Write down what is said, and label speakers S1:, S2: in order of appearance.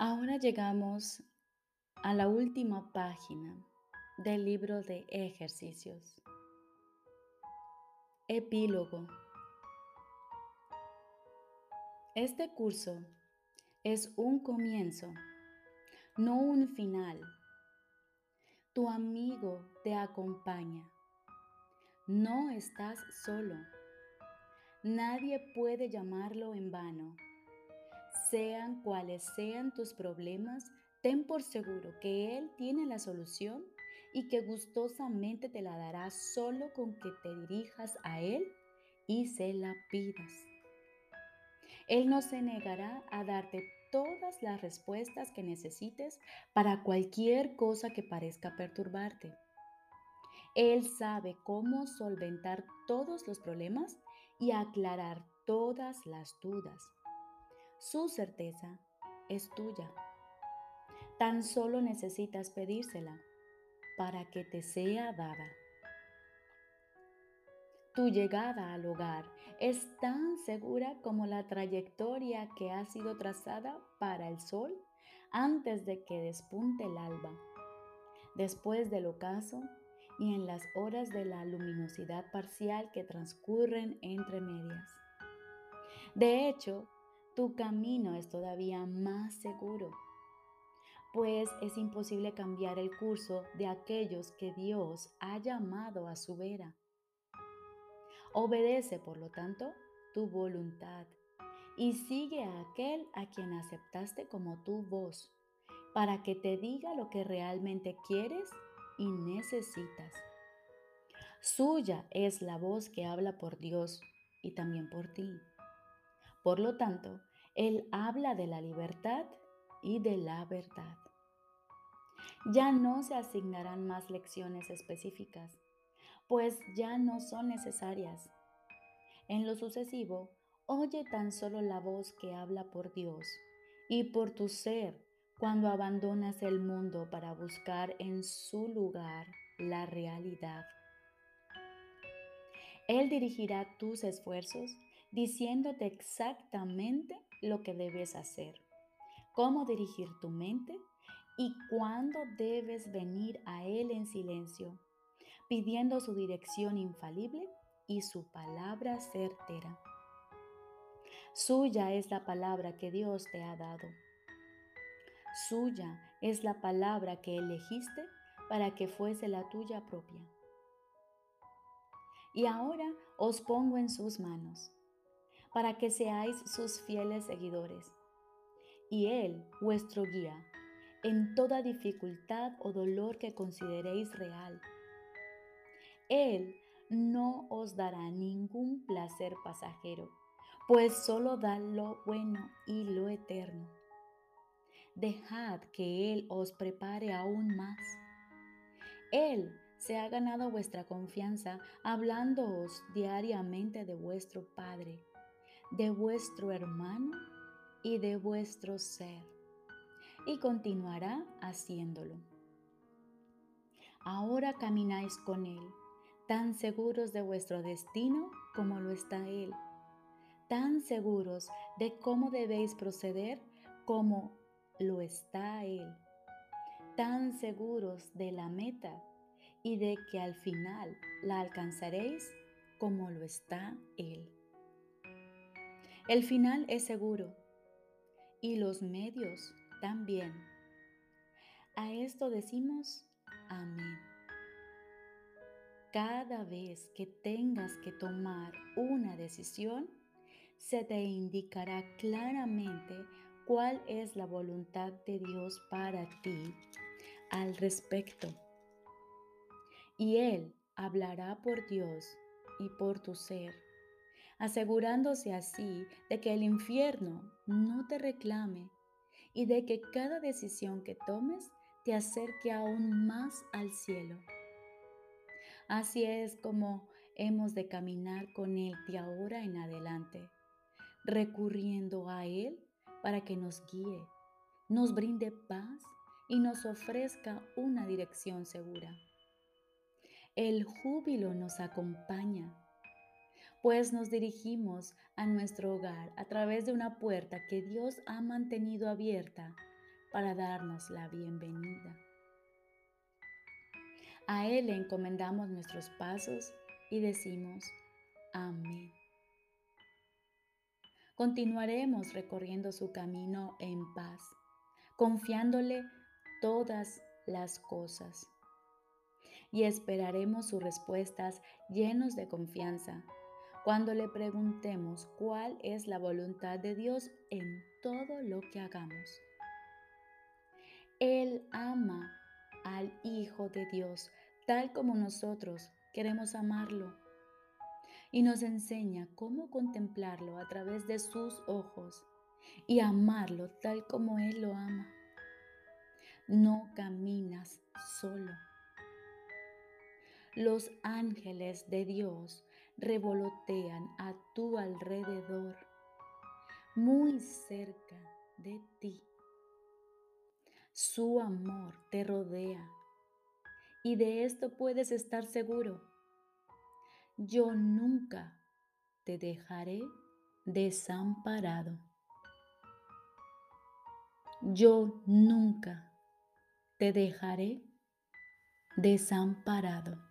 S1: Ahora llegamos a la última página del libro de ejercicios. Epílogo. Este curso es un comienzo, no un final. Tu amigo te acompaña. No estás solo. Nadie puede llamarlo en vano. Sean cuales sean tus problemas, ten por seguro que Él tiene la solución y que gustosamente te la dará solo con que te dirijas a Él y se la pidas. Él no se negará a darte todas las respuestas que necesites para cualquier cosa que parezca perturbarte. Él sabe cómo solventar todos los problemas y aclarar todas las dudas. Su certeza es tuya. Tan solo necesitas pedírsela para que te sea dada. Tu llegada al hogar es tan segura como la trayectoria que ha sido trazada para el sol antes de que despunte el alba, después del ocaso y en las horas de la luminosidad parcial que transcurren entre medias. De hecho, tu camino es todavía más seguro, pues es imposible cambiar el curso de aquellos que Dios ha llamado a su vera. Obedece, por lo tanto, tu voluntad y sigue a aquel a quien aceptaste como tu voz, para que te diga lo que realmente quieres y necesitas. Suya es la voz que habla por Dios y también por ti. Por lo tanto, él habla de la libertad y de la verdad. Ya no se asignarán más lecciones específicas, pues ya no son necesarias. En lo sucesivo, oye tan solo la voz que habla por Dios y por tu ser cuando abandonas el mundo para buscar en su lugar la realidad. Él dirigirá tus esfuerzos diciéndote exactamente lo que debes hacer, cómo dirigir tu mente y cuándo debes venir a Él en silencio, pidiendo su dirección infalible y su palabra certera. Suya es la palabra que Dios te ha dado. Suya es la palabra que elegiste para que fuese la tuya propia. Y ahora os pongo en sus manos para que seáis sus fieles seguidores. Y Él, vuestro guía, en toda dificultad o dolor que consideréis real. Él no os dará ningún placer pasajero, pues solo da lo bueno y lo eterno. Dejad que Él os prepare aún más. Él se ha ganado vuestra confianza hablándoos diariamente de vuestro Padre de vuestro hermano y de vuestro ser, y continuará haciéndolo. Ahora camináis con Él, tan seguros de vuestro destino como lo está Él, tan seguros de cómo debéis proceder como lo está Él, tan seguros de la meta y de que al final la alcanzaréis como lo está Él. El final es seguro y los medios también. A esto decimos amén. Cada vez que tengas que tomar una decisión, se te indicará claramente cuál es la voluntad de Dios para ti al respecto. Y Él hablará por Dios y por tu ser asegurándose así de que el infierno no te reclame y de que cada decisión que tomes te acerque aún más al cielo. Así es como hemos de caminar con Él de ahora en adelante, recurriendo a Él para que nos guíe, nos brinde paz y nos ofrezca una dirección segura. El júbilo nos acompaña pues nos dirigimos a nuestro hogar a través de una puerta que Dios ha mantenido abierta para darnos la bienvenida. A Él le encomendamos nuestros pasos y decimos, amén. Continuaremos recorriendo su camino en paz, confiándole todas las cosas. Y esperaremos sus respuestas llenos de confianza cuando le preguntemos cuál es la voluntad de Dios en todo lo que hagamos. Él ama al Hijo de Dios tal como nosotros queremos amarlo y nos enseña cómo contemplarlo a través de sus ojos y amarlo tal como Él lo ama. No caminas solo. Los ángeles de Dios revolotean a tu alrededor, muy cerca de ti. Su amor te rodea y de esto puedes estar seguro. Yo nunca te dejaré desamparado. Yo nunca te dejaré desamparado.